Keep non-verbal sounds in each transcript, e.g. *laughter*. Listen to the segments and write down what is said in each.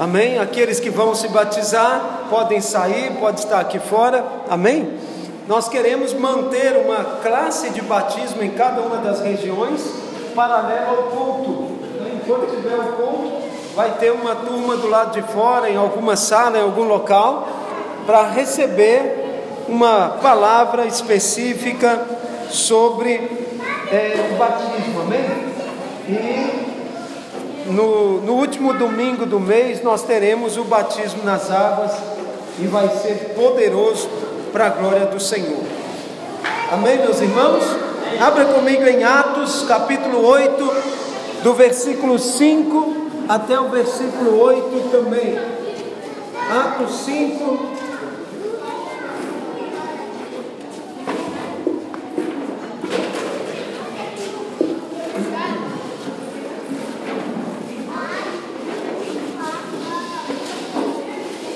Amém? Aqueles que vão se batizar podem sair, pode estar aqui fora. Amém? Nós queremos manter uma classe de batismo em cada uma das regiões, paralela ao culto. Enquanto tiver o culto, vai ter uma turma do lado de fora, em alguma sala, em algum local, para receber uma palavra específica sobre é, o batismo. Amém? E no, no último domingo do mês nós teremos o batismo nas águas e vai ser poderoso para a glória do Senhor. Amém, meus irmãos? Abra comigo em Atos capítulo 8, do versículo 5 até o versículo 8 também. Atos 5,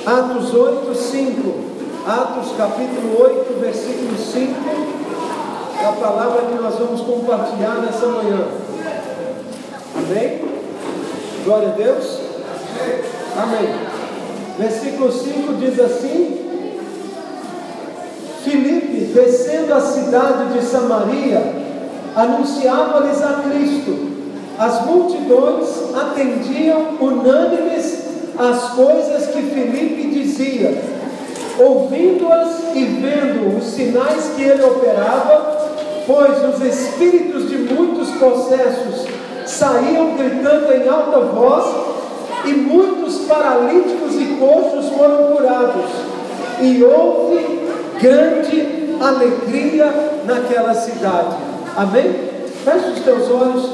Atos 8, 5. Atos capítulo 8, versículo 5. É a palavra que nós vamos compartilhar nessa manhã. Amém? Glória a Deus. Amém. Versículo 5 diz assim: Filipe, descendo a cidade de Samaria, anunciava-lhes a Cristo. As multidões atendiam unânimes as coisas que Felipe dizia, ouvindo-as e vendo os sinais que ele operava, pois os espíritos de muitos processos saíam gritando em alta voz, e muitos paralíticos e coxos foram curados, e houve grande alegria naquela cidade. Amém? Feche os teus olhos,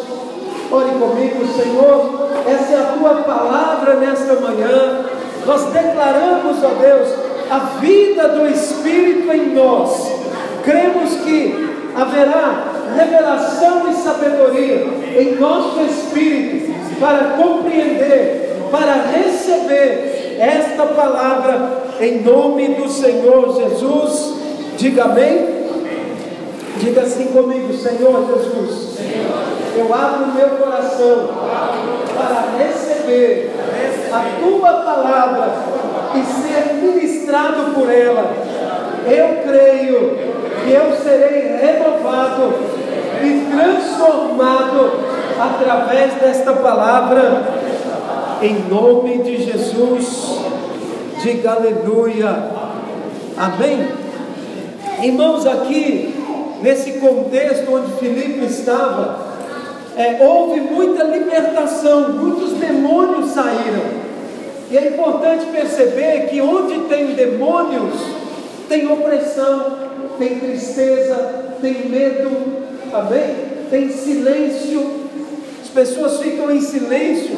ore comigo, Senhor essa é a tua palavra nesta manhã. Nós declaramos, ó Deus, a vida do Espírito em nós. Cremos que haverá revelação e sabedoria em nosso espírito para compreender, para receber esta palavra em nome do Senhor Jesus. Diga amém. Diga assim comigo, Senhor Jesus. Eu abro meu coração para receber a tua palavra e ser ministrado por ela. Eu creio que eu serei renovado e transformado através desta palavra, em nome de Jesus. Diga aleluia. Amém. Irmãos, aqui, nesse contexto onde Filipe estava, é, houve muita libertação, muitos demônios saíram. E é importante perceber que onde tem demônios, tem opressão, tem tristeza, tem medo, amém? Tem silêncio. As pessoas ficam em silêncio,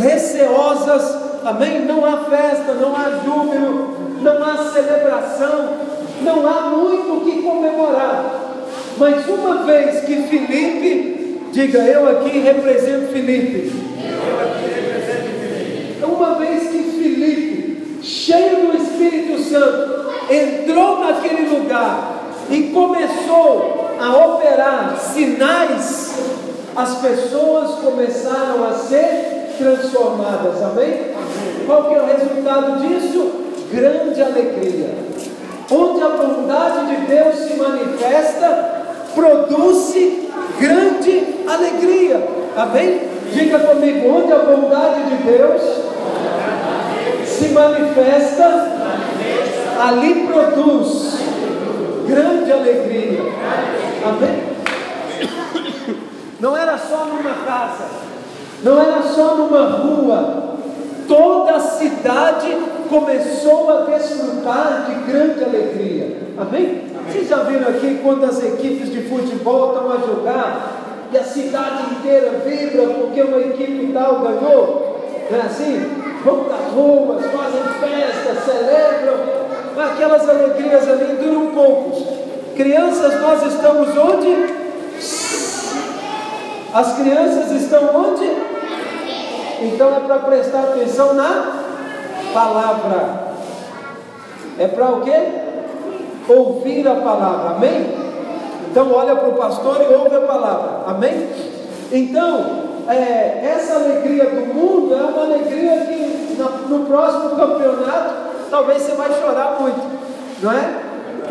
receosas, amém? Não há festa, não há júbilo, não há celebração, não há muito o que comemorar. Mas uma vez que Filipe Diga, eu aqui represento Felipe. Uma vez que Felipe, cheio do Espírito Santo, entrou naquele lugar e começou a operar sinais, as pessoas começaram a ser transformadas. Amém? Qual que é o resultado disso? Grande alegria. Onde a bondade de Deus se manifesta, produz grande alegria. Amém? Diga comigo, onde a bondade de Deus se manifesta, ali produz grande alegria. Amém? Não era só numa casa, não era só numa rua, toda a cidade começou a desfrutar de grande alegria. Amém? Vocês já viram aqui quando as equipes de futebol estão a jogar e a cidade inteira vibra porque uma equipe tal ganhou? Não é assim? Vão das ruas, fazem festa, celebram. Aquelas alegrias ali duram poucos. Crianças, nós estamos onde? As crianças estão onde? Então é para prestar atenção na palavra. É para o quê? Ouvir a palavra, amém? Então olha para o pastor e ouve a palavra. Amém? Então, é, essa alegria do mundo é uma alegria que na, no próximo campeonato talvez você vai chorar muito, não é?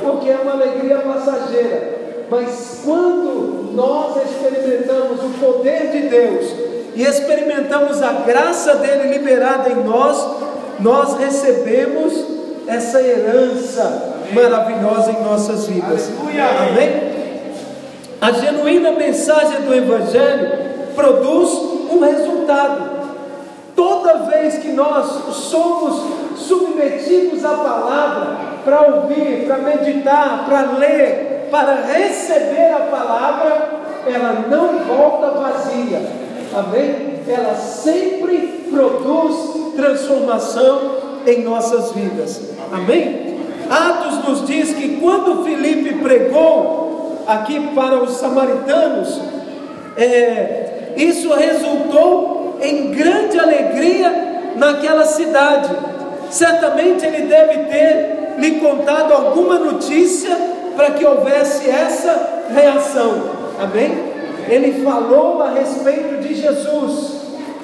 Porque é uma alegria passageira. Mas quando nós experimentamos o poder de Deus e experimentamos a graça dele liberada em nós, nós recebemos essa herança maravilhosa em nossas vidas. Amém? A genuína mensagem do Evangelho produz um resultado. Toda vez que nós somos submetidos à palavra, para ouvir, para meditar, para ler, para receber a palavra, ela não volta vazia. Amém? Ela sempre produz transformação em nossas vidas. Amém? Atos nos diz que quando Filipe pregou aqui para os samaritanos, é, isso resultou em grande alegria naquela cidade. Certamente ele deve ter lhe contado alguma notícia para que houvesse essa reação. Amém? Ele falou a respeito de Jesus.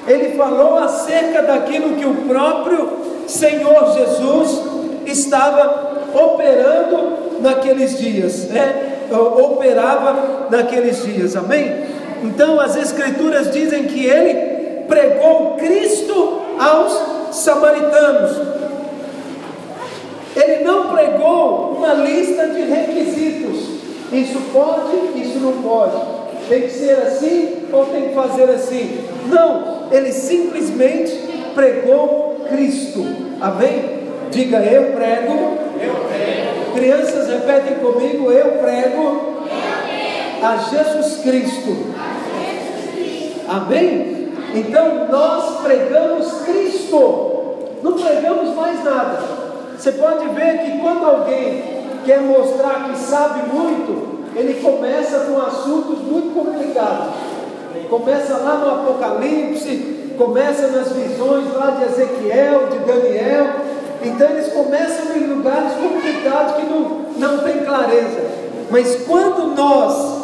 Ele falou acerca daquilo que o próprio Senhor Jesus estava operando naqueles dias, né? Operava naqueles dias. Amém? Então as escrituras dizem que ele pregou Cristo aos samaritanos. Ele não pregou uma lista de requisitos. Isso pode, isso não pode. Tem que ser assim ou tem que fazer assim. Não, ele simplesmente pregou Cristo. Amém? Diga eu prego. Crianças repetem comigo, eu prego. Eu prego. A Jesus Cristo. Amém? Então nós pregamos Cristo, não pregamos mais nada. Você pode ver que quando alguém quer mostrar que sabe muito, ele começa com assuntos muito complicados. Começa lá no Apocalipse, começa nas visões lá de Ezequiel, de Daniel. Então eles começam em lugares complicados que não, não tem clareza. Mas quando nós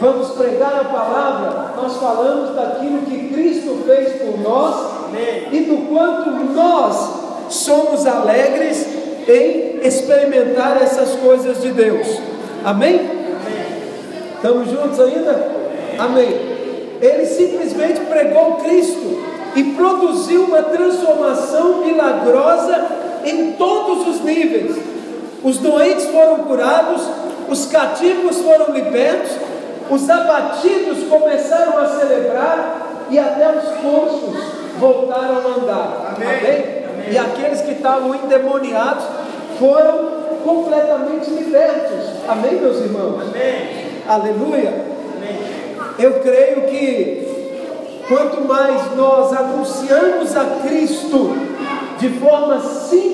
vamos pregar a palavra, nós falamos daquilo que Cristo fez por nós Amém. e do quanto nós somos alegres em experimentar essas coisas de Deus. Amém? Estamos juntos ainda? Amém. Ele simplesmente pregou Cristo e produziu uma transformação milagrosa em todos os níveis. Os doentes foram curados, os cativos foram libertos, os abatidos começaram a celebrar e até os coxos voltaram a andar. Amém? Amém? Amém. E aqueles que estavam endemoniados foram completamente libertos. Amém, meus irmãos? Amém. Aleluia. Amém. Eu creio que quanto mais nós anunciamos a Cristo de forma simples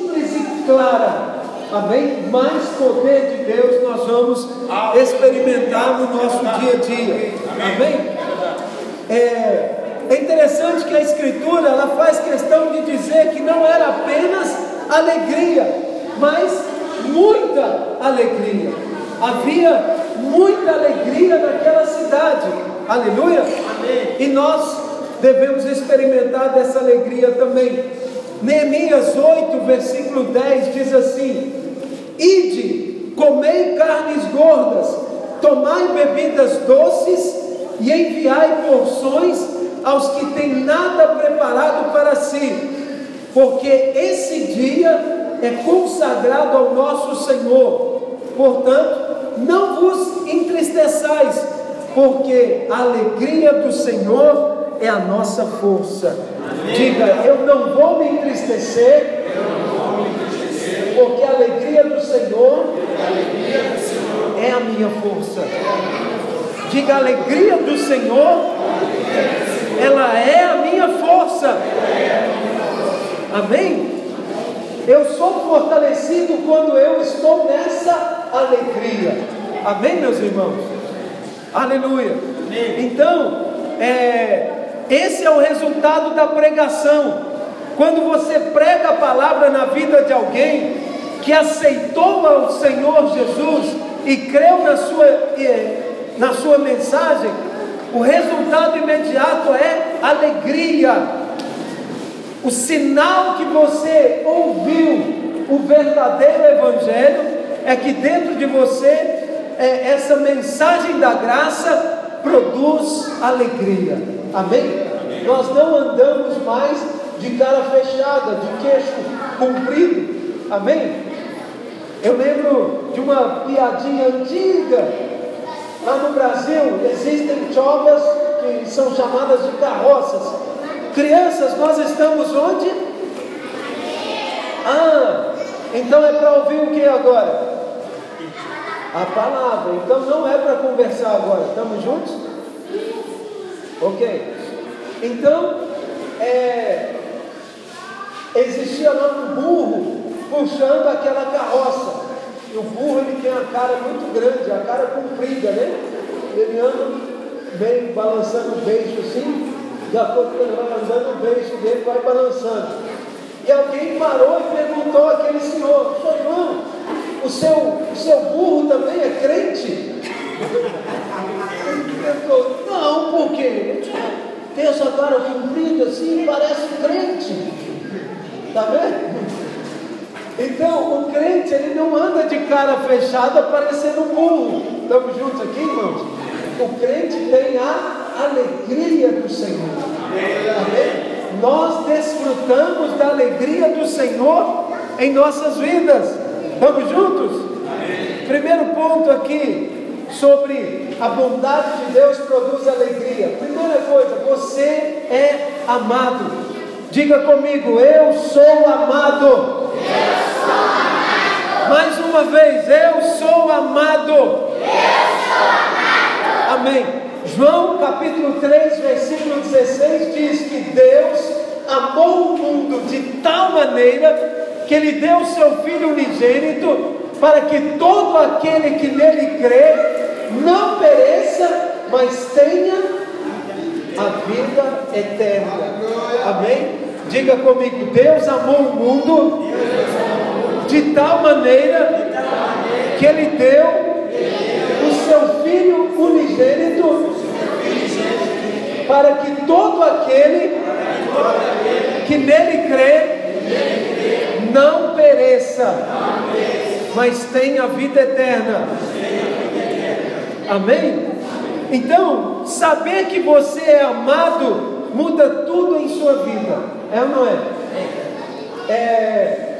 clara, Amém? Mais poder de Deus nós vamos experimentar no nosso dia a dia. Amém? É, é interessante que a Escritura ela faz questão de dizer que não era apenas alegria, mas muita alegria. Havia muita alegria naquela cidade. Aleluia? Amém. E nós devemos experimentar dessa alegria também. Neemias 8, versículo 10 diz assim: Ide, comei carnes gordas, tomai bebidas doces e enviai porções aos que têm nada preparado para si, porque esse dia é consagrado ao nosso Senhor. Portanto, não vos entristeçais, porque a alegria do Senhor é a nossa força. Amém. Diga, eu não vou me entristecer porque a alegria do Senhor é a minha força. Diga, a alegria do Senhor, ela é a minha força. Amém? Eu sou fortalecido quando eu estou nessa alegria. Amém, meus irmãos? Aleluia. Então, é, esse é o resultado da pregação. Quando você prega a palavra na vida de alguém, que aceitou ao Senhor Jesus e creu na sua, na sua mensagem, o resultado imediato é alegria. O sinal que você ouviu o verdadeiro Evangelho é que dentro de você é, essa mensagem da graça produz alegria. Amém? Amém? Nós não andamos mais de cara fechada, de queixo comprido. Amém? Eu lembro de uma piadinha antiga. Lá no Brasil existem chovas que são chamadas de carroças. Crianças, nós estamos onde? Ah, então é para ouvir o que agora? A palavra. Então não é para conversar agora. Estamos juntos? Ok. Então, é, existia lá um burro puxando aquela carroça. E o burro ele tem a cara muito grande, a cara comprida, né? Ele anda bem balançando o beijo assim, de acordo com ele vai andando, o beijo dele vai balançando. E alguém parou e perguntou àquele senhor, senhor João, o seu, o seu burro também é crente? Não, por quê? Tem essa cara comprida assim, parece crente. Está vendo? Então, o crente, ele não anda de cara fechada parecendo burro. Estamos juntos aqui, irmãos? O crente tem a alegria do Senhor. Amém? Nós desfrutamos da alegria do Senhor em nossas vidas. Estamos juntos? Amém. Primeiro ponto aqui sobre a bondade de Deus produz alegria. Primeira coisa, você é amado. Diga comigo, eu sou amado. Eu sou amado. Mais uma vez, eu sou amado. Eu sou amado. Amém. João capítulo 3, versículo 16 diz que Deus amou o mundo de tal maneira que ele deu seu filho unigênito para que todo aquele que nele crê não pereça, mas tenha a vida eterna. Amém? Diga comigo: Deus amou o mundo de tal maneira que Ele deu o seu Filho unigênito para que todo aquele que nele crê não pereça, mas tenha vida eterna. Amém? Então, saber que você é amado muda tudo em sua vida, é ou não é? é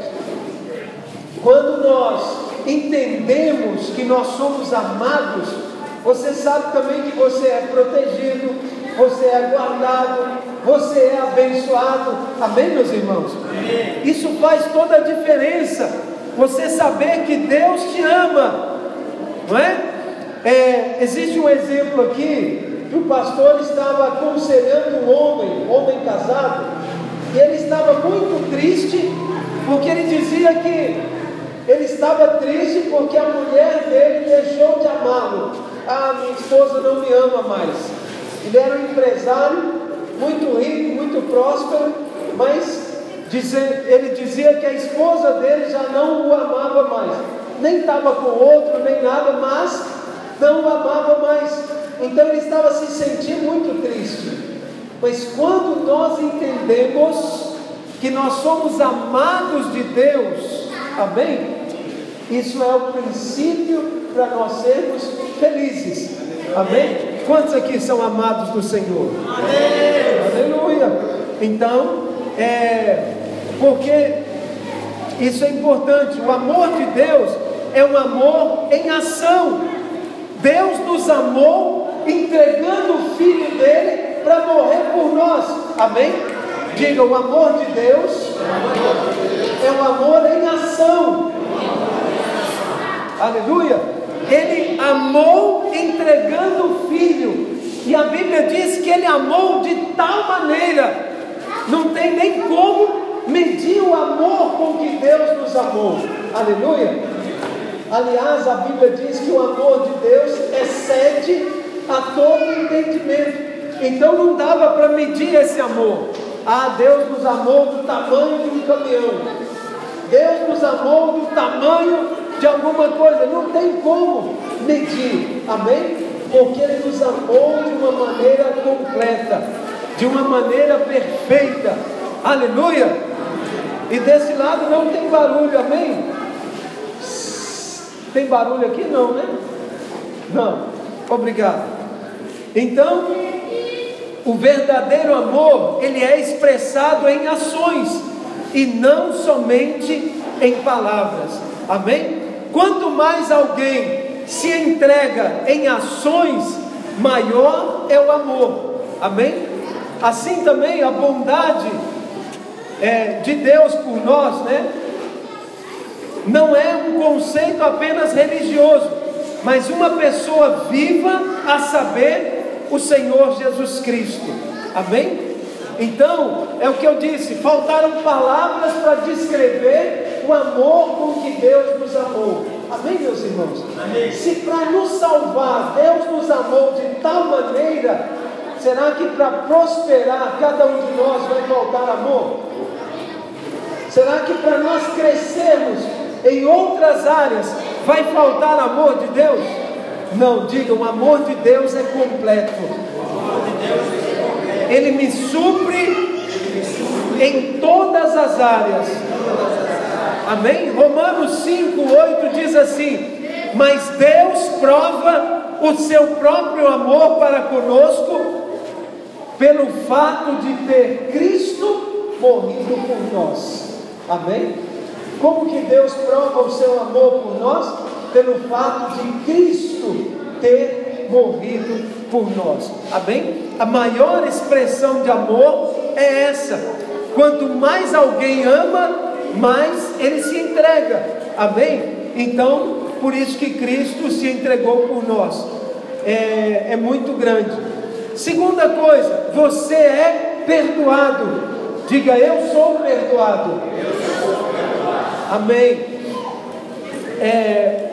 quando nós entendemos que nós somos amados, você sabe também que você é protegido, você é guardado, você é abençoado. Amém, meus irmãos? Amém. Isso faz toda a diferença. Você saber que Deus te ama, não é? É, existe um exemplo aqui que o pastor estava aconselhando um homem, um homem casado, e ele estava muito triste, porque ele dizia que ele estava triste porque a mulher dele deixou de amá-lo. Ah, minha esposa não me ama mais. Ele era um empresário, muito rico, muito próspero, mas ele dizia que a esposa dele já não o amava mais. Nem estava com outro, nem nada, mas não o amava mais. Então ele estava se sentindo muito triste. Mas quando nós entendemos que nós somos amados de Deus, amém? Isso é o princípio para nós sermos felizes. Amém? Quantos aqui são amados do Senhor? Amém. Aleluia. Então, é porque isso é importante. O amor de Deus é um amor em ação. Deus nos amou entregando o Filho dele para morrer por nós. Amém? Diga, o amor de Deus é um amor em ação. Aleluia. Ele amou entregando o Filho. E a Bíblia diz que ele amou de tal maneira. Não tem nem como medir o amor com que Deus nos amou. Aleluia. Aliás, a Bíblia diz que o amor de Deus excede a todo entendimento. Então não dava para medir esse amor. Ah, Deus nos amou do tamanho de um caminhão. Deus nos amou do tamanho de alguma coisa, não tem como medir, amém? Porque Ele nos amou de uma maneira completa, de uma maneira perfeita, aleluia. E desse lado não tem barulho, amém? Tem barulho aqui? Não, né? Não, obrigado. Então, o verdadeiro amor, ele é expressado em ações e não somente em palavras. Amém? Quanto mais alguém se entrega em ações, maior é o amor. Amém? Assim também a bondade é, de Deus por nós, né? Não é um conceito apenas religioso, mas uma pessoa viva a saber o Senhor Jesus Cristo. Amém? Então, é o que eu disse: faltaram palavras para descrever o amor com que Deus nos amou. Amém, meus irmãos? Amém. Se para nos salvar Deus nos amou de tal maneira, será que para prosperar cada um de nós vai faltar amor? Será que para nós crescermos em outras áreas vai faltar amor de Deus? Não, diga, o amor de Deus é completo. Ele me supre em todas as áreas. Amém? Romanos 5, 8 diz assim: Mas Deus prova o seu próprio amor para conosco, pelo fato de ter Cristo morrido por nós. Amém? Como que Deus prova o seu amor por nós? pelo fato de Cristo ter morrido por nós. Amém? A maior expressão de amor é essa. Quanto mais alguém ama, mais ele se entrega. Amém? Então, por isso que Cristo se entregou por nós. É, é muito grande. Segunda coisa, você é perdoado. Diga, eu sou perdoado. Eu sou perdoado. Amém. É,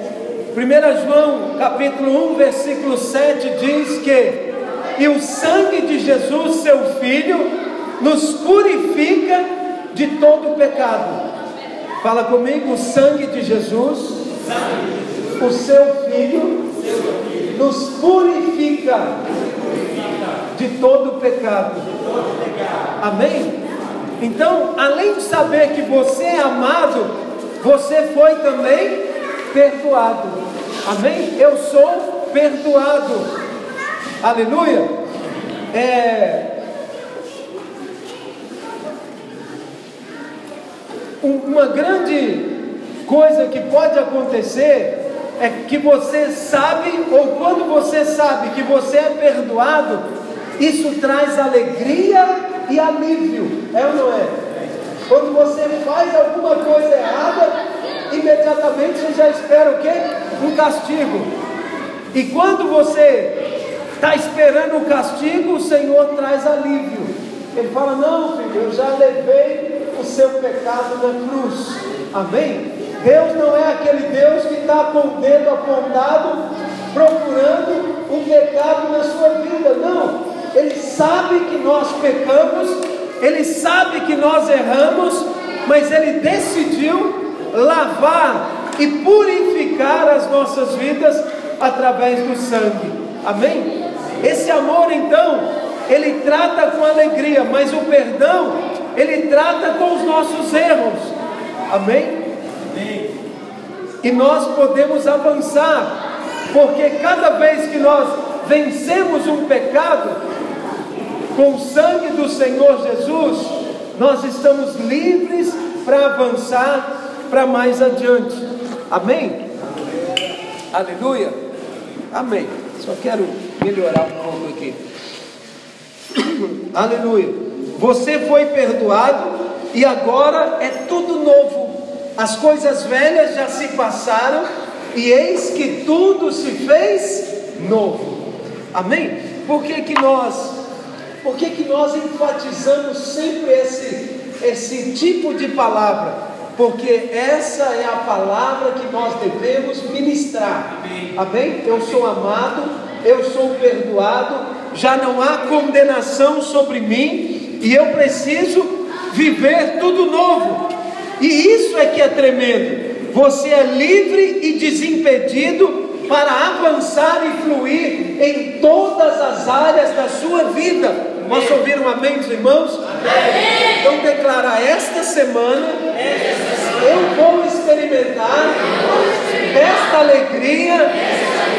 1 João capítulo 1, versículo 7 diz que e o sangue de Jesus, seu Filho, nos purifica de todo pecado. Fala comigo, o sangue de Jesus, o seu Filho, nos purifica de todo pecado. Amém? Então, além de saber que você é amado, você foi também perdoado. Amém? Eu sou perdoado. Aleluia. É, uma grande coisa que pode acontecer é que você sabe, ou quando você sabe que você é perdoado, isso traz alegria e alívio, é ou não é? Quando você faz alguma coisa errada, imediatamente você já espera o quê? Um castigo. E quando você está esperando o castigo, o Senhor traz alívio. Ele fala: Não, filho, eu já levei seu pecado na cruz. Amém? Deus não é aquele Deus que está com o dedo apontado procurando o pecado na sua vida. Não. Ele sabe que nós pecamos, ele sabe que nós erramos, mas ele decidiu lavar e purificar as nossas vidas através do sangue. Amém? Esse amor, então, ele trata com alegria, mas o perdão, ele trata com os nossos erros. Amém? Amém. E nós podemos avançar, porque cada vez que nós vencemos um pecado, com o sangue do Senhor Jesus, nós estamos livres para avançar para mais adiante. Amém? Aleluia? Amém. Só quero melhorar um pouco aqui. *coughs* Aleluia. Você foi perdoado e agora é tudo novo. As coisas velhas já se passaram e eis que tudo se fez novo. Amém? Por que, que nós, por que, que nós enfatizamos sempre esse, esse tipo de palavra? porque essa é a palavra que nós devemos ministrar. Amém? Amém? Eu sou amado, eu sou perdoado, já não há condenação sobre mim e eu preciso viver tudo novo. E isso é que é tremendo. você é livre e desimpedido para avançar e fluir em todas as áreas da sua vida. Posso ouvir um amém dos irmãos? Amém. Então declarar esta semana, eu vou experimentar desta alegria,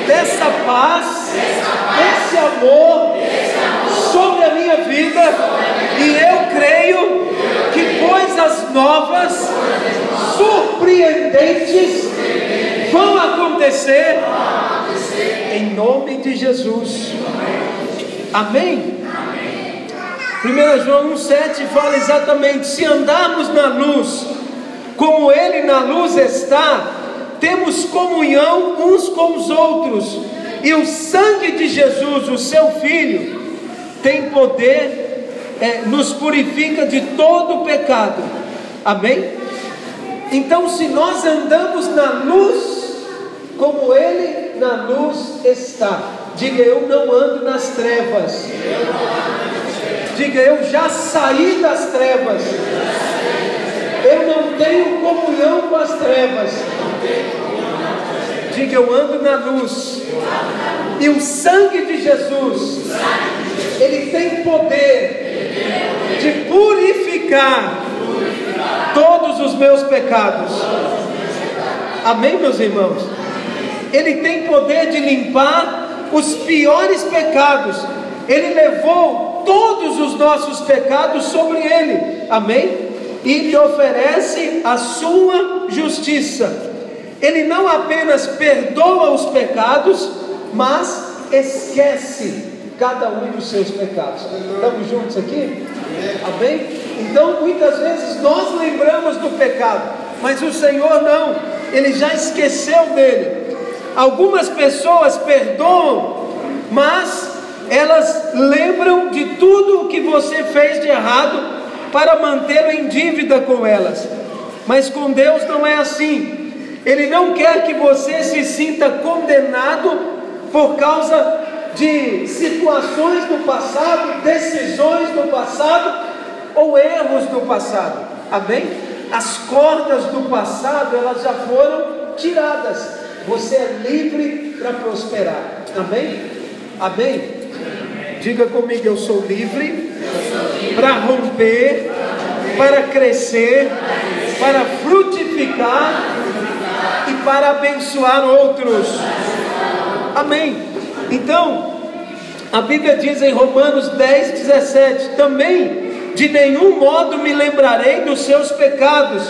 dessa paz, desse amor sobre vida, e eu creio que coisas novas, surpreendentes, vão acontecer em nome de Jesus. Amém? 1 João 1,7 fala exatamente: se andarmos na luz, como Ele na luz está, temos comunhão uns com os outros, e o sangue de Jesus, o Seu Filho, tem poder, é, nos purifica de todo pecado. Amém? Então, se nós andamos na luz, como Ele na luz está, diga eu não ando nas trevas. Diga eu já saí das trevas. Eu não tenho comunhão com as trevas. Diga eu ando na luz. E o sangue de Jesus, ele tem poder de purificar todos os meus pecados. Amém, meus irmãos? Ele tem poder de limpar os piores pecados. Ele levou todos os nossos pecados sobre ele. Amém? E lhe oferece a sua justiça. Ele não apenas perdoa os pecados, mas esquece cada um dos seus pecados. Estamos juntos aqui? Amém? Então, muitas vezes nós lembramos do pecado, mas o Senhor não, ele já esqueceu dele. Algumas pessoas perdoam, mas elas lembram de tudo o que você fez de errado para mantê-lo em dívida com elas. Mas com Deus não é assim. Ele não quer que você se sinta condenado por causa de situações do passado, decisões do passado ou erros do passado. Amém? As cordas do passado elas já foram tiradas. Você é livre para prosperar. Amém? Amém? Diga comigo, eu sou livre, para romper, para crescer, para frutificar e para abençoar outros. Amém. Então, a Bíblia diz em Romanos 10, 17: também de nenhum modo me lembrarei dos seus pecados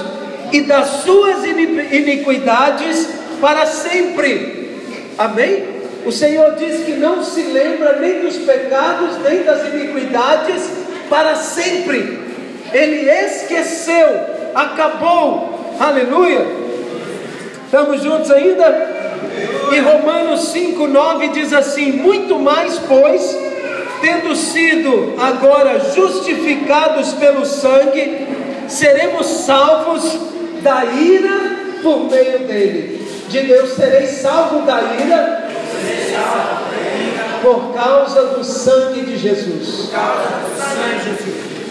e das suas iniquidades para sempre. Amém? O Senhor diz que não se lembra nem dos pecados, nem das iniquidades para sempre. Ele esqueceu, acabou. Aleluia. Estamos juntos ainda? E Romanos 5,9 diz assim: Muito mais, pois, tendo sido agora justificados pelo sangue, seremos salvos da ira por meio dele. Diga eu serei salvo da ira por causa do sangue de Jesus.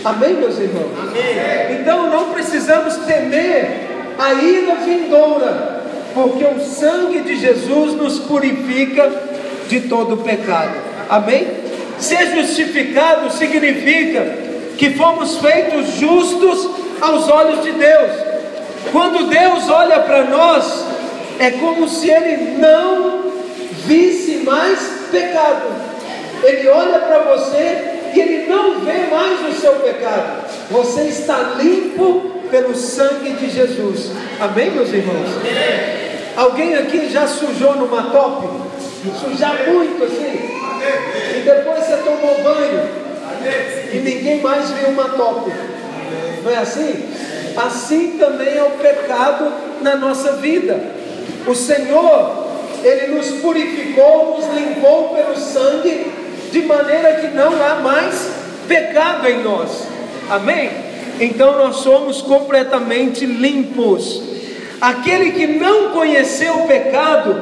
Amém, meus irmãos? Então não precisamos temer a ira vindoura porque o sangue de Jesus nos purifica de todo pecado. Amém? Ser justificado significa que fomos feitos justos aos olhos de Deus. Quando Deus olha para nós, é como se Ele não visse mais pecado. Ele olha para você e Ele não vê mais o seu pecado. Você está limpo pelo sangue de Jesus. Amém, meus irmãos? Alguém aqui já sujou numa top? Sujar muito assim? E depois você tomou banho e ninguém mais viu uma top. Não é assim? Assim também é o pecado na nossa vida. O Senhor, Ele nos purificou, nos limpou pelo sangue, de maneira que não há mais pecado em nós. Amém? Então nós somos completamente limpos. Aquele que não conheceu o pecado,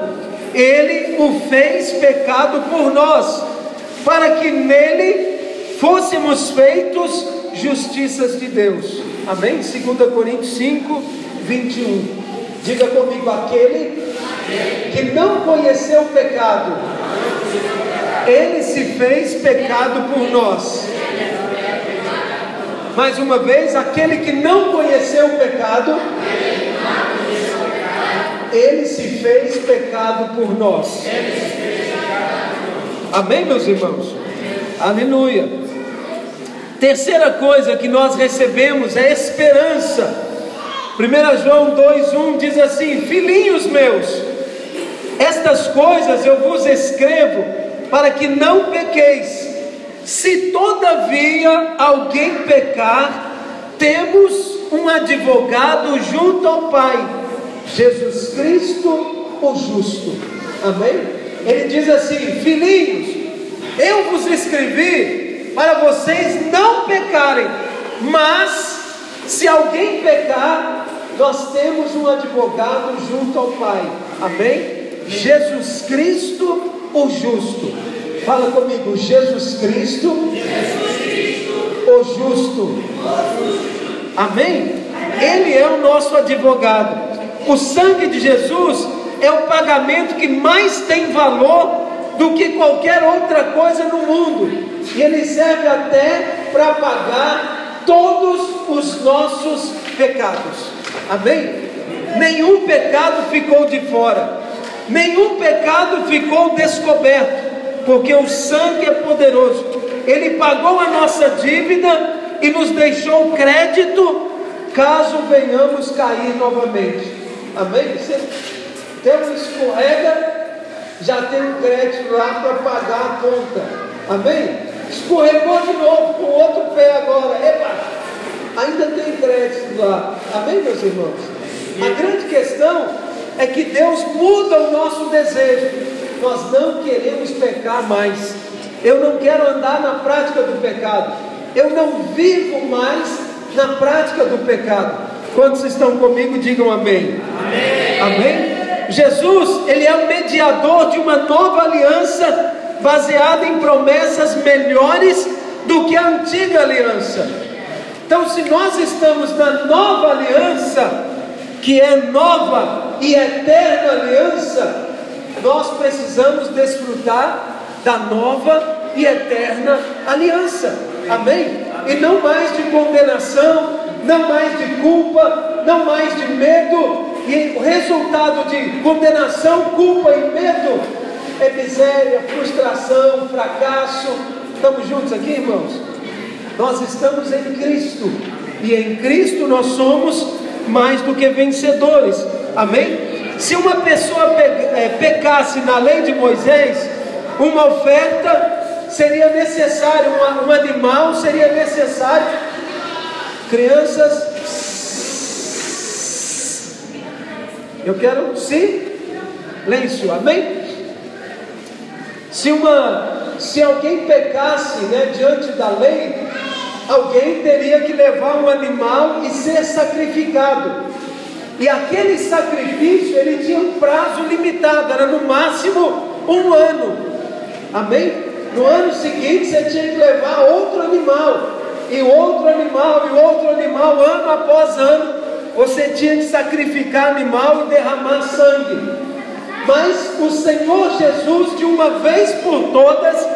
ele o fez pecado por nós, para que nele fôssemos feitos justiças de Deus. Amém? 2 Coríntios 5, 21. Diga comigo, aquele que não conheceu o pecado, ele se fez pecado por nós. Mais uma vez, aquele que não conheceu o pecado, ele se fez pecado por nós. Amém, meus irmãos? Aleluia. Terceira coisa que nós recebemos é esperança. 1 João 2,1 diz assim: Filhinhos meus, estas coisas eu vos escrevo para que não pequeis. Se todavia alguém pecar, temos um advogado junto ao Pai, Jesus Cristo, o justo. Amém? Ele diz assim: Filhinhos, eu vos escrevi para vocês não pecarem, mas se alguém pecar, nós temos um advogado junto ao Pai. Amém? Jesus Cristo, o justo. Fala comigo, Jesus Cristo, Jesus Cristo o, justo. o justo. Amém? Ele é o nosso advogado. O sangue de Jesus é o pagamento que mais tem valor do que qualquer outra coisa no mundo. E ele serve até para pagar todos os nossos pecados. Amém? Nenhum pecado ficou de fora. Nenhum pecado ficou descoberto, porque o sangue é poderoso. Ele pagou a nossa dívida e nos deixou crédito caso venhamos cair novamente. Amém? Você tem um escorrega, já tem um crédito lá para pagar a conta. Amém? Escorregou de novo com outro pé agora. Epa! Ainda tem crédito lá. Amém, meus irmãos? A grande questão é que Deus muda o nosso desejo. Nós não queremos pecar mais. Eu não quero andar na prática do pecado. Eu não vivo mais na prática do pecado. Quantos estão comigo, digam amém. Amém. amém? Jesus, ele é o mediador de uma nova aliança baseada em promessas melhores do que a antiga aliança. Então, se nós estamos na nova aliança, que é nova e eterna aliança, nós precisamos desfrutar da nova e eterna aliança. Amém? E não mais de condenação, não mais de culpa, não mais de medo, e o resultado de condenação, culpa e medo é miséria, frustração, fracasso. Estamos juntos aqui, irmãos? Nós estamos em Cristo, e em Cristo nós somos mais do que vencedores. Amém? Se uma pessoa é, pecasse na lei de Moisés, uma oferta seria necessária, um animal seria necessário. Crianças, eu quero silêncio, amém? Se uma, se alguém pecasse, né, diante da lei, alguém teria que levar um animal e ser sacrificado. E aquele sacrifício ele tinha um prazo limitado, era no máximo um ano. Amém? No ano seguinte você tinha que levar outro animal, e outro animal, e outro animal, ano após ano, você tinha que sacrificar animal e derramar sangue. Mas o Senhor Jesus, de uma vez por todas,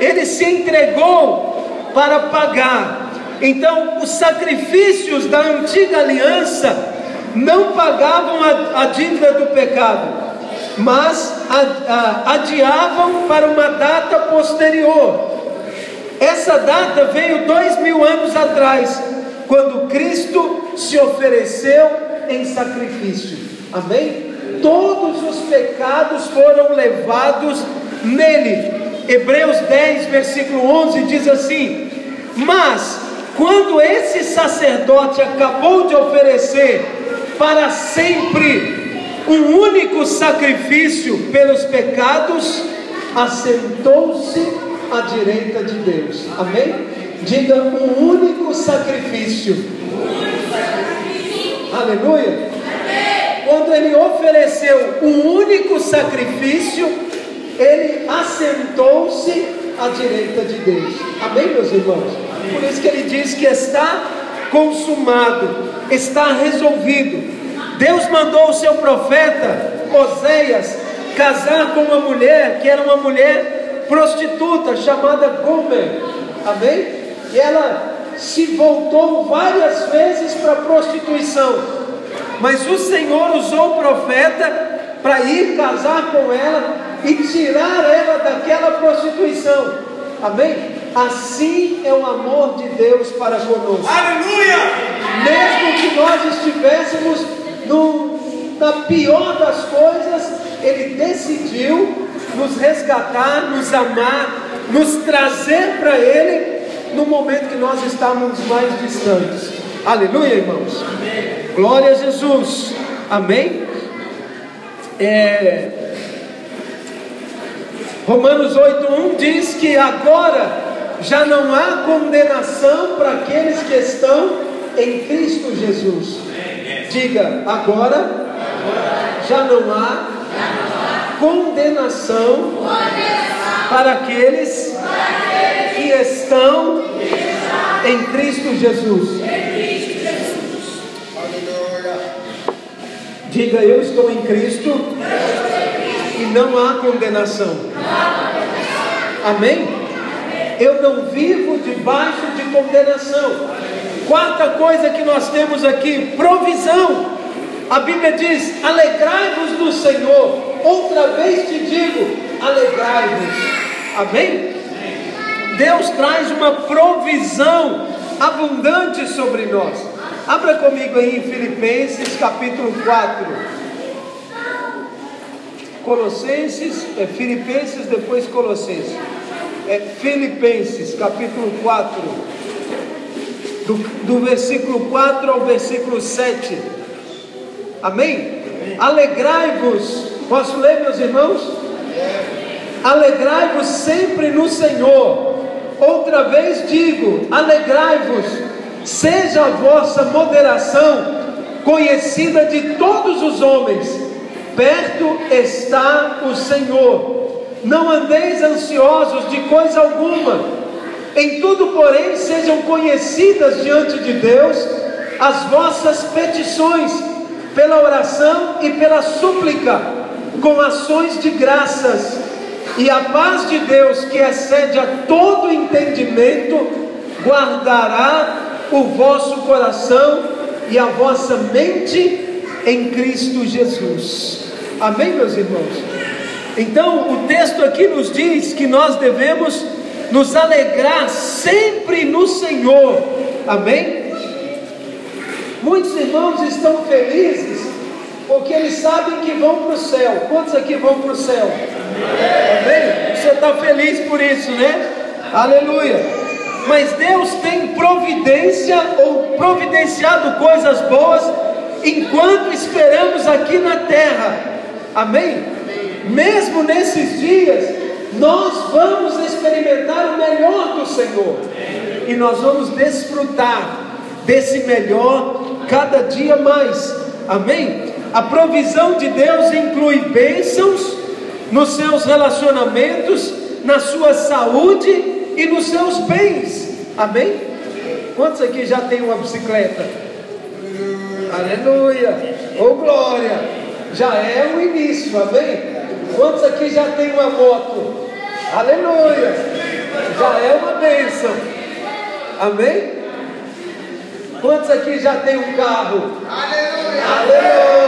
ele se entregou para pagar. Então, os sacrifícios da antiga aliança não pagavam a, a dívida do pecado, mas a, a, adiavam para uma data posterior. Essa data veio dois mil anos atrás, quando Cristo se ofereceu em sacrifício. Amém? Todos os pecados foram levados nele. Hebreus 10, versículo 11 diz assim: Mas quando esse sacerdote acabou de oferecer para sempre um único sacrifício pelos pecados, assentou-se à direita de Deus. Amém? Diga um único sacrifício. Aleluia. Quando ele ofereceu um único sacrifício, ele assentou-se à direita de Deus. Amém, meus irmãos? Por isso que ele diz que está consumado, está resolvido. Deus mandou o seu profeta Oséias casar com uma mulher que era uma mulher prostituta chamada Gomer. Amém? E ela se voltou várias vezes para a prostituição. Mas o Senhor usou o profeta para ir casar com ela e tirar ela daquela prostituição. Amém? Assim é o amor de Deus para conosco. Aleluia! Mesmo que nós estivéssemos no, na pior das coisas, Ele decidiu nos resgatar, nos amar, nos trazer para Ele no momento que nós estávamos mais distantes. Aleluia, irmãos. Amém. Glória a Jesus. Amém. É... Romanos 8:1 diz que agora já não há condenação para aqueles que estão em Cristo Jesus. Diga, agora já não há condenação para aqueles que estão em Cristo Jesus. Diga, eu estou em Cristo e não há condenação. Amém? Eu não vivo debaixo de condenação. Quarta coisa que nós temos aqui: provisão. A Bíblia diz: alegrai-vos do Senhor. Outra vez te digo: alegrai-vos. Amém? Deus traz uma provisão abundante sobre nós. Abra comigo aí em Filipenses capítulo 4. Colossenses, é Filipenses, depois Colossenses. É Filipenses capítulo 4, do, do versículo 4 ao versículo 7. Amém? Alegrai-vos. Posso ler, meus irmãos? Alegrai-vos sempre no Senhor. Outra vez digo: alegrai-vos, seja a vossa moderação conhecida de todos os homens, perto está o Senhor. Não andeis ansiosos de coisa alguma, em tudo, porém, sejam conhecidas diante de Deus as vossas petições, pela oração e pela súplica, com ações de graças e a paz de Deus, que excede a todo entendimento, guardará o vosso coração e a vossa mente em Cristo Jesus. Amém, meus irmãos? Então, o texto aqui nos diz que nós devemos nos alegrar sempre no Senhor. Amém? Muitos irmãos estão felizes porque eles sabem que vão para o céu. Quantos aqui vão para o céu? Amém? Você está feliz por isso, né? Aleluia. Mas Deus tem providência ou providenciado coisas boas enquanto esperamos aqui na terra. Amém? Mesmo nesses dias, nós vamos experimentar o melhor do Senhor. E nós vamos desfrutar desse melhor cada dia mais. Amém? A provisão de Deus inclui bênçãos nos seus relacionamentos, na sua saúde e nos seus bens. Amém? Quantos aqui já tem uma bicicleta? Aleluia! Oh glória! Já é o início, amém? Quantos aqui já tem uma moto? Aleluia! Já é uma bênção. Amém? Quantos aqui já tem um carro? Aleluia! Aleluia!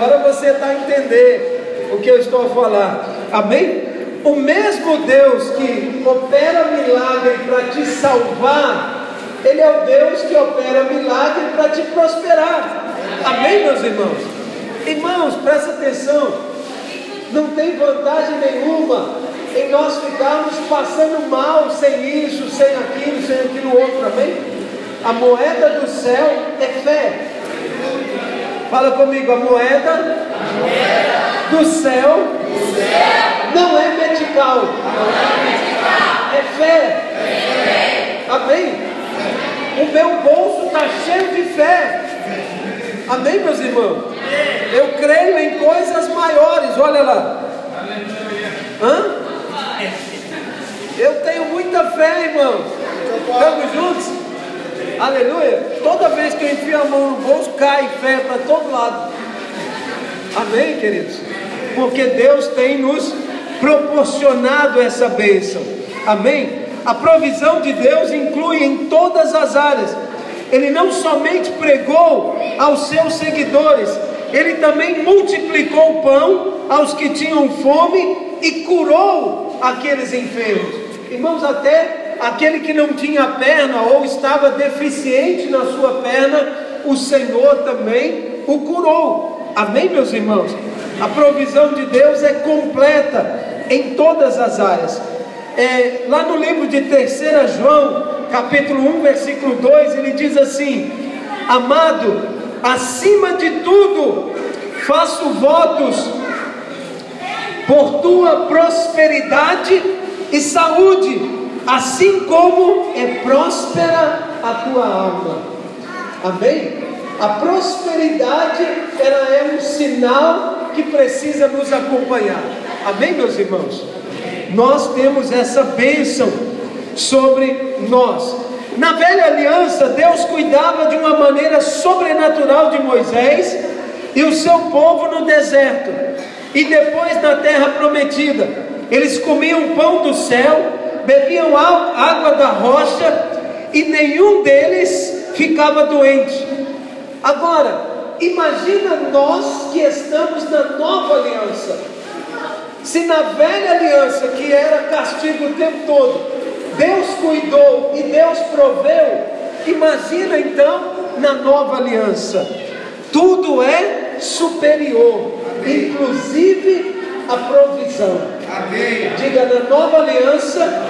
agora você está entendendo o que eu estou a falar. Amém? O mesmo Deus que opera milagre para te salvar, Ele é o Deus que opera milagre para te prosperar. Amém, meus irmãos? Irmãos, presta atenção. Não tem vantagem nenhuma em nós ficarmos passando mal sem isso, sem aquilo, sem aquilo outro. Amém? A moeda do céu é fé. Fala comigo, a moeda, a moeda do céu, do céu não é não é. É fé. Amém? O meu bolso está cheio de fé. Amém, meus irmãos? Eu creio em coisas maiores, olha lá. Hã? Eu tenho muita fé, irmãos. Estamos juntos? Aleluia. toda vez que eu enfio a mão no bolso, cai fé para todo lado. Amém, queridos? Porque Deus tem nos proporcionado essa bênção. Amém? A provisão de Deus inclui em todas as áreas. Ele não somente pregou aos seus seguidores, ele também multiplicou o pão aos que tinham fome e curou aqueles enfermos. Irmãos, até aquele que não tinha perna ou estava deficiente na sua perna, o Senhor também o curou. Amém, meus irmãos? A provisão de Deus é completa em todas as áreas. É, lá no livro de 3 João, capítulo 1, versículo 2, ele diz assim: Amado, acima de tudo, faço votos por tua prosperidade e saúde, assim como é próspera a tua alma. Amém? A prosperidade ela é um sinal que precisa nos acompanhar. Amém, meus irmãos? Nós temos essa bênção sobre nós. Na velha aliança, Deus cuidava de uma maneira sobrenatural de Moisés e o seu povo no deserto e depois na terra prometida. Eles comiam pão do céu, bebiam água da rocha e nenhum deles ficava doente. Agora, imagina nós que estamos na nova aliança. Se na velha aliança, que era castigo o tempo todo, Deus cuidou e Deus proveu, imagina então na nova aliança. Tudo é superior inclusive a provisão. Amém. Diga na nova aliança,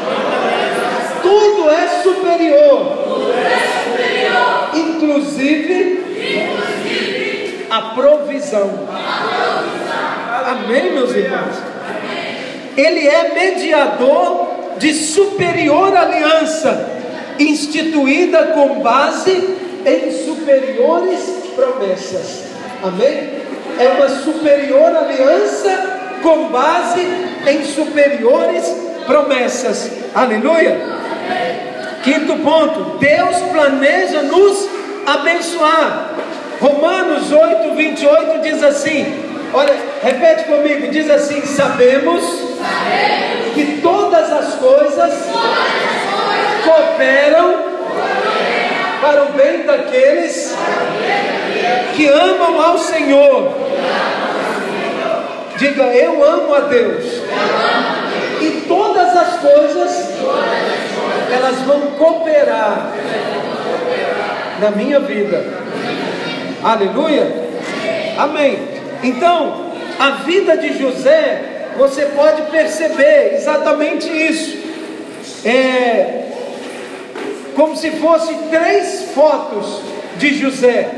tudo é superior. Tudo é superior. Inclusive, inclusive a, provisão. a provisão. Amém, meus irmãos? Ele é mediador de superior aliança, instituída com base em superiores promessas. Amém? é uma superior aliança com base em superiores promessas. Aleluia. Quinto ponto: Deus planeja nos abençoar. Romanos 8, 28 diz assim: Olha, repete comigo, diz assim: Sabemos, que todas as coisas, cooperam, para o bem daqueles que amam ao Senhor. Diga, eu amo a Deus. E todas as coisas, elas vão cooperar na minha vida. Aleluia. Amém. Então, a vida de José, você pode perceber exatamente isso. É como se fosse três fotos de José.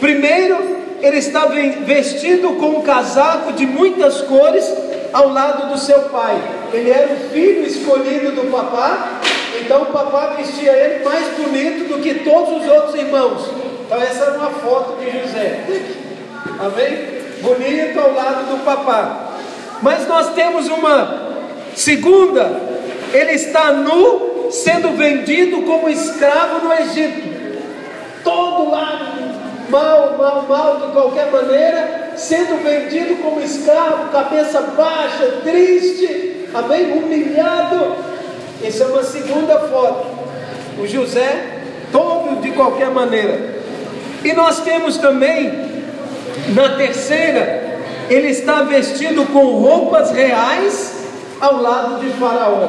Primeiro, ele estava vestido com um casaco de muitas cores ao lado do seu pai. Ele era o filho escolhido do papá, então o papá vestia ele mais bonito do que todos os outros irmãos. Então essa era uma foto de José. Amém? Bonito ao lado do papá. Mas nós temos uma segunda, ele está nu, sendo vendido como escravo no Egito. Todo lado mal, mal, mal de qualquer maneira, sendo vendido como escravo, cabeça baixa, triste, amém? Humilhado. Essa é uma segunda foto. O José, todo de qualquer maneira. E nós temos também, na terceira, ele está vestido com roupas reais ao lado de Faraó.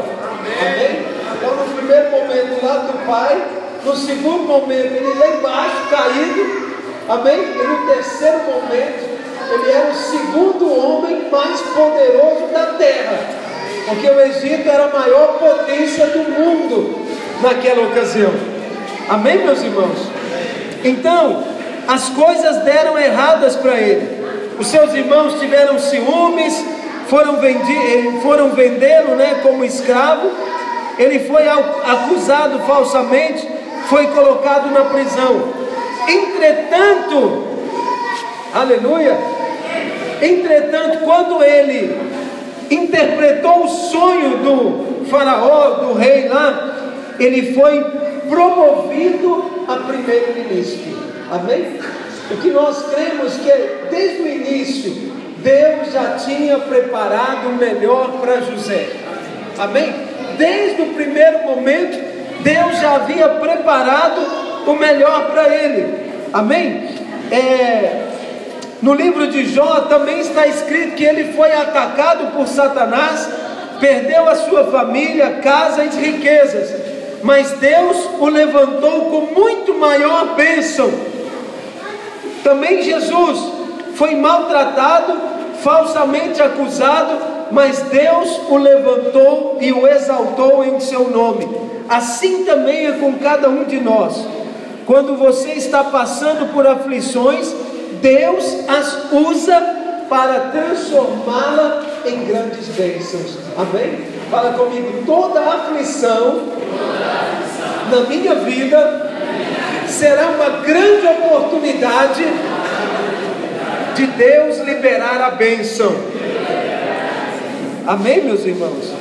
Amém? Então, no primeiro momento, do lado do pai, no segundo momento, ele lá embaixo, caído, Amém? E no terceiro momento, ele era o segundo homem mais poderoso da terra, porque o Egito era a maior potência do mundo naquela ocasião. Amém, meus irmãos? Então, as coisas deram erradas para ele. Os seus irmãos tiveram ciúmes, foram, vendi foram vendê-lo né, como escravo. Ele foi acusado falsamente, foi colocado na prisão. Entretanto, aleluia, entretanto, quando ele interpretou o sonho do faraó, do rei lá, ele foi promovido a primeiro-ministro. Amém? O que nós cremos que é, desde o início Deus já tinha preparado o melhor para José. Amém? Desde o primeiro momento Deus já havia preparado o melhor para ele. Amém? É, no livro de Jó também está escrito que ele foi atacado por Satanás, perdeu a sua família, casa e riquezas, mas Deus o levantou com muito maior bênção. Também Jesus foi maltratado, falsamente acusado, mas Deus o levantou e o exaltou em seu nome. Assim também é com cada um de nós. Quando você está passando por aflições, Deus as usa para transformá-la em grandes bênçãos. Amém? Fala comigo, toda aflição, na minha vida será uma grande oportunidade de Deus liberar a bênção. Amém, meus irmãos?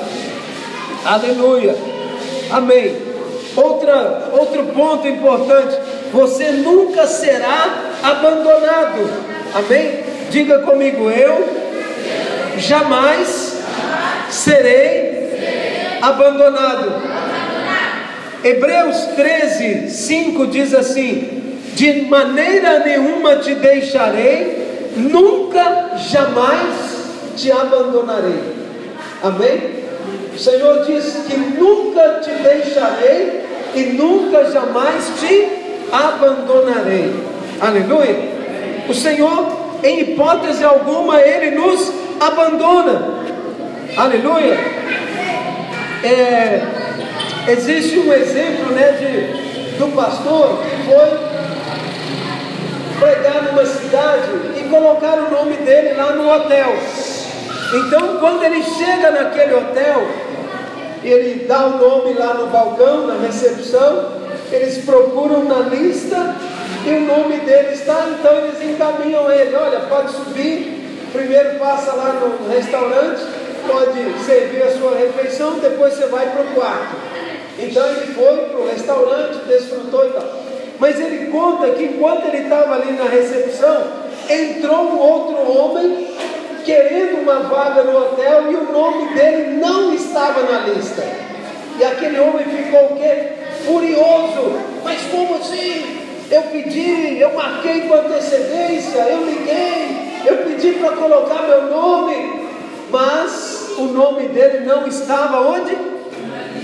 Aleluia. Amém. Outra, outro ponto importante: você nunca será abandonado. Amém? Diga comigo, eu jamais serei abandonado. Hebreus 13, 5 diz assim: De maneira nenhuma te deixarei, nunca jamais te abandonarei. Amém? O Senhor diz que nunca te deixarei e nunca jamais te abandonarei. Aleluia. O Senhor, em hipótese alguma, Ele nos abandona. Aleluia. É, existe um exemplo né, de, do pastor que foi pregar numa cidade e colocar o nome dele lá no hotel. Então, quando ele chega naquele hotel, ele dá o nome lá no balcão, na recepção, eles procuram na lista e o nome dele está, então eles encaminham ele, olha, pode subir, primeiro passa lá no restaurante, pode servir a sua refeição, depois você vai para o quarto. Então ele foi para o restaurante, desfrutou e tal. Mas ele conta que enquanto ele estava ali na recepção, entrou um outro homem querendo uma vaga no hotel e o nome dele não estava na lista. E aquele homem ficou o quê? Furioso. Mas como assim? Eu pedi, eu marquei com antecedência, eu liguei, eu pedi para colocar meu nome, mas o nome dele não estava onde?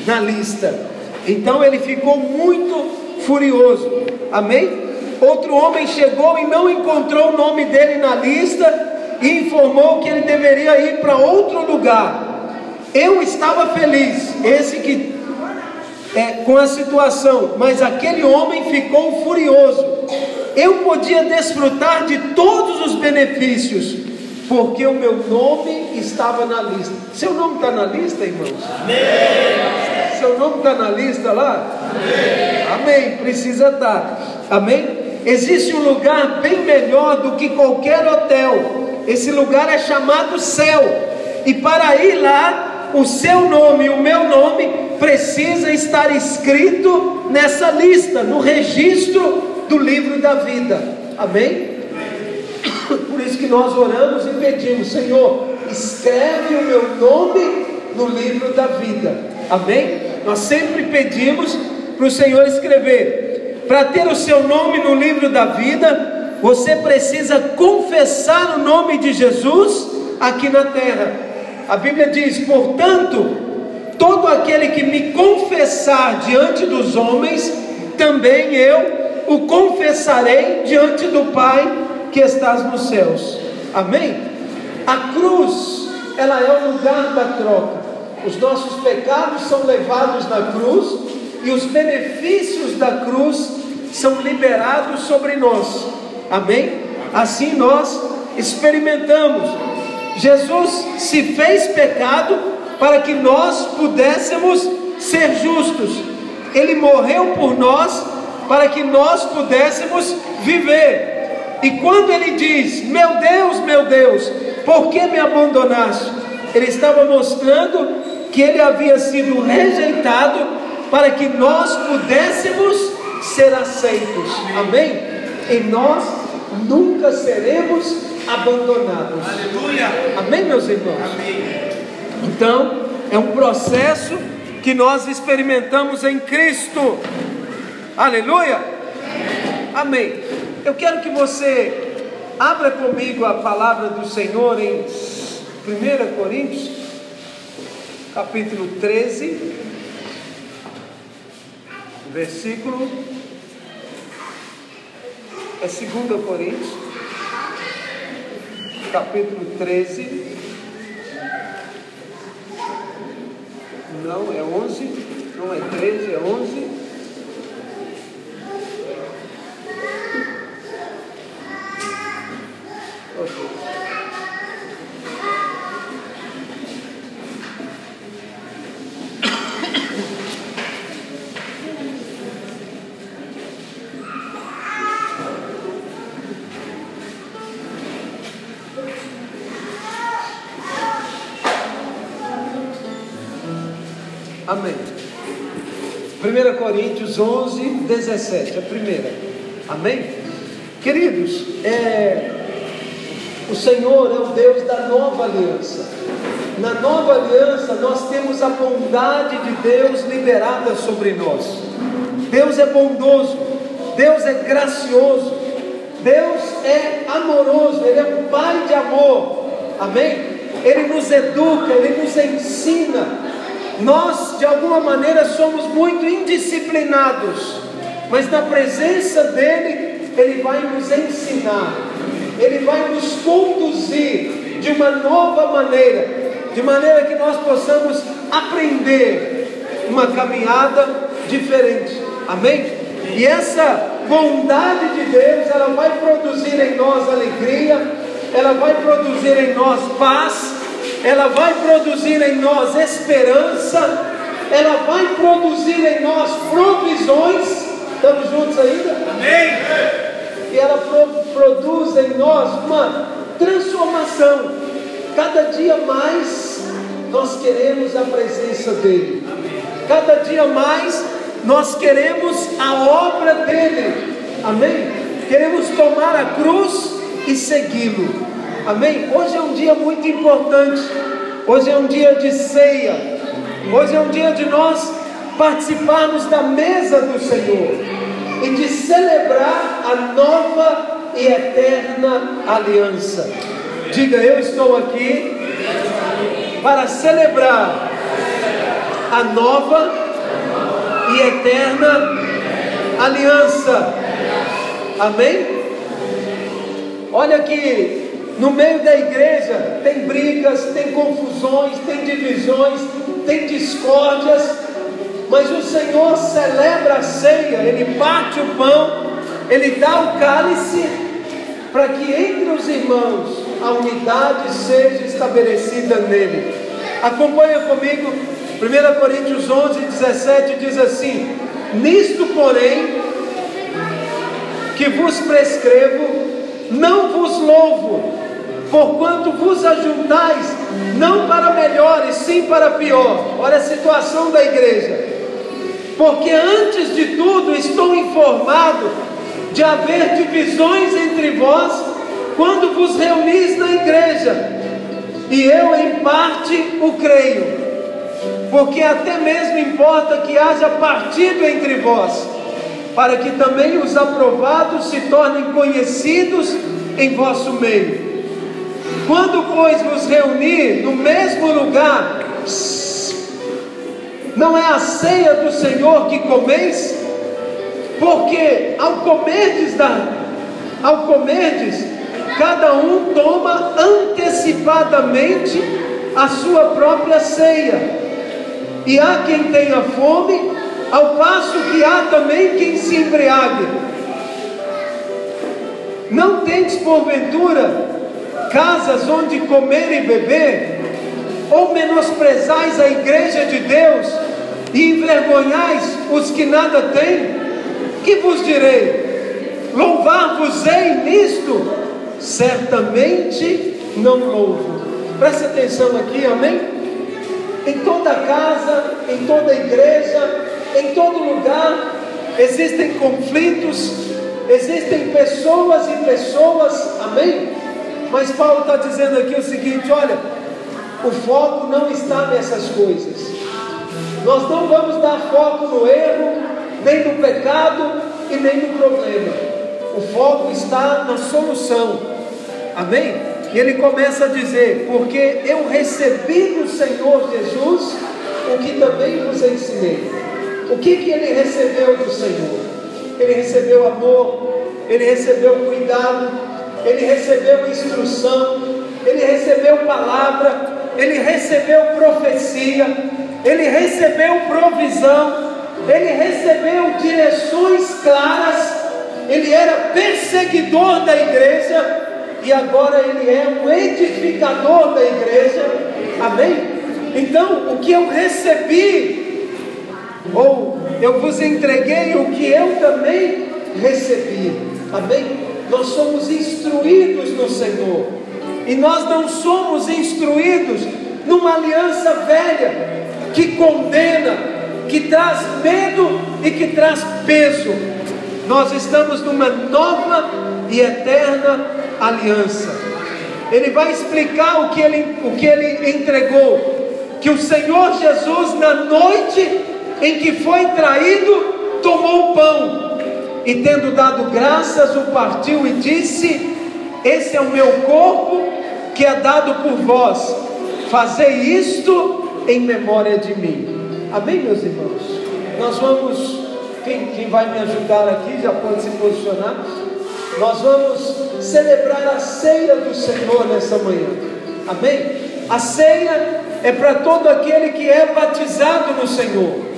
Na lista. Então ele ficou muito furioso. Amém? Outro homem chegou e não encontrou o nome dele na lista e informou que ele deveria ir para outro lugar. Eu estava feliz, esse que é, com a situação, mas aquele homem ficou furioso. Eu podia desfrutar de todos os benefícios, porque o meu nome estava na lista. Seu nome está na lista, irmãos? Amém. Seu nome está na lista lá? Amém. Amém. Precisa estar. Amém? Existe um lugar bem melhor do que qualquer hotel. Esse lugar é chamado céu. E para ir lá, o seu nome e o meu nome precisa estar escrito nessa lista, no registro do livro da vida. Amém? Por isso que nós oramos e pedimos, Senhor, escreve o meu nome no livro da vida. Amém? Nós sempre pedimos para o Senhor escrever. Para ter o seu nome no livro da vida, você precisa confessar o nome de Jesus aqui na terra. A Bíblia diz: portanto, todo aquele que me confessar diante dos homens, também eu o confessarei diante do Pai que estás nos céus. Amém? A cruz, ela é o lugar da troca. Os nossos pecados são levados na cruz e os benefícios da cruz são liberados sobre nós. Amém? Assim nós experimentamos. Jesus se fez pecado para que nós pudéssemos ser justos. Ele morreu por nós para que nós pudéssemos viver. E quando ele diz: Meu Deus, meu Deus, por que me abandonaste? Ele estava mostrando que ele havia sido rejeitado para que nós pudéssemos ser aceitos. Amém? E nós nunca seremos abandonados. Aleluia. Amém, meus irmãos? Amém. Então, é um processo que nós experimentamos em Cristo. Aleluia. Amém. Eu quero que você abra comigo a palavra do Senhor em 1 Coríntios, capítulo 13, versículo. É 2 Coríntios, capítulo 13. Não, é 11. Não é 13, é 11. Amém. 1 Coríntios 11, 17, a primeira. Amém? Queridos, é, o Senhor é o Deus da nova aliança. Na nova aliança, nós temos a bondade de Deus liberada sobre nós. Deus é bondoso, Deus é gracioso, Deus é amoroso, Ele é um Pai de amor. Amém? Ele nos educa, Ele nos ensina, nós, de alguma maneira, somos muito indisciplinados, mas na presença dEle, Ele vai nos ensinar, Ele vai nos conduzir de uma nova maneira, de maneira que nós possamos aprender uma caminhada diferente. Amém? E essa bondade de Deus, ela vai produzir em nós alegria, ela vai produzir em nós paz, ela vai produzir em nós esperança, ela vai produzir em nós provisões. Estamos juntos ainda? Amém. E ela pro, produz em nós uma transformação. Cada dia mais nós queremos a presença dEle. Cada dia mais nós queremos a obra dEle. Amém? Queremos tomar a cruz e segui-lo. Amém? Hoje é um dia muito importante. Hoje é um dia de ceia. Hoje é um dia de nós participarmos da mesa do Senhor e de celebrar a nova e eterna aliança. Diga, eu estou aqui para celebrar a nova e eterna aliança. Amém? Olha aqui, no meio da igreja tem brigas, tem confusões, tem divisões, tem discórdias, mas o Senhor celebra a ceia, Ele parte o pão, Ele dá o cálice, para que entre os irmãos a unidade seja estabelecida nele. Acompanha comigo, 1 Coríntios 11, 17 diz assim: Nisto, porém, que vos prescrevo, não vos louvo, porquanto vos ajuntais, não para melhor, e sim para pior. Olha a situação da igreja. Porque antes de tudo estou informado de haver divisões entre vós quando vos reunis na igreja, e eu em parte o creio, porque até mesmo importa que haja partido entre vós, para que também os aprovados se tornem conhecidos em vosso meio. Quando, pois, vos reunir no mesmo lugar, não é a ceia do Senhor que comeis? Porque ao comerdes, da, ao comerdes, cada um toma antecipadamente a sua própria ceia. E há quem tenha fome, ao passo que há também quem se embriague. Não tendes porventura casas onde comer e beber? Ou menosprezais a igreja de Deus e envergonhais os que nada têm? Que vos direi? Louvar-vos-ei nisto? Certamente não louvo. Preste atenção aqui, amém? Em toda casa, em toda igreja, em todo lugar existem conflitos, existem pessoas e pessoas, amém? Mas Paulo está dizendo aqui o seguinte: olha, o foco não está nessas coisas. Nós não vamos dar foco no erro, nem no pecado e nem no problema. O foco está na solução. Amém? E ele começa a dizer: Porque eu recebi do Senhor Jesus o que também vos ensinei. O que, que ele recebeu do Senhor? Ele recebeu amor, ele recebeu cuidado, ele recebeu instrução, ele recebeu palavra, ele recebeu profecia, ele recebeu provisão, ele recebeu direções claras, ele era perseguidor da igreja e agora ele é um edificador da igreja, amém? Então, o que eu recebi, ou eu vos entreguei o que eu também recebi, amém? Nós somos instruídos no Senhor, e nós não somos instruídos numa aliança velha que condena, que traz medo e que traz peso. Nós estamos numa nova e eterna aliança. Ele vai explicar o que ele, o que ele entregou. Que o Senhor Jesus, na noite em que foi traído, tomou o pão e, tendo dado graças, o partiu e disse: Esse é o meu corpo que é dado por vós. Fazei isto em memória de mim. Amém, meus irmãos? Nós vamos, quem, quem vai me ajudar aqui já pode se posicionar. Nós vamos celebrar a ceia do Senhor nessa manhã. Amém? A ceia é para todo aquele que é batizado no Senhor.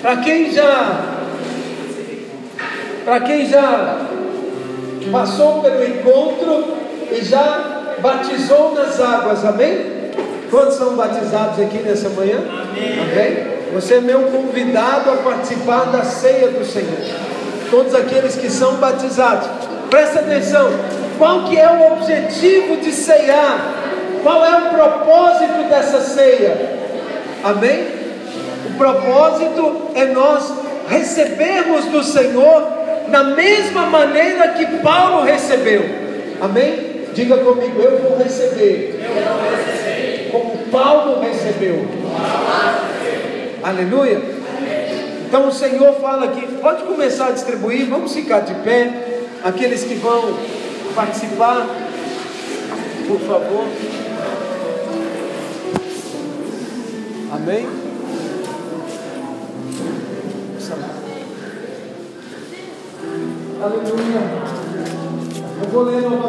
Para quem já para quem já passou pelo encontro e já batizou nas águas, amém? Quantos são batizados aqui nessa manhã? Amém. amém? Você é meu convidado a participar da ceia do Senhor. Todos aqueles que são batizados, presta atenção. Qual que é o objetivo de ceiar? Qual é o propósito dessa ceia? Amém? O propósito é nós recebermos do Senhor da mesma maneira que Paulo recebeu. Amém? Diga comigo, eu vou receber. Eu vou receber. Como Paulo recebeu. Aleluia. Então o Senhor fala aqui, pode começar a distribuir, vamos ficar de pé. Aqueles que vão participar, por favor. Amém? Aleluia. Eu vou ler novamente.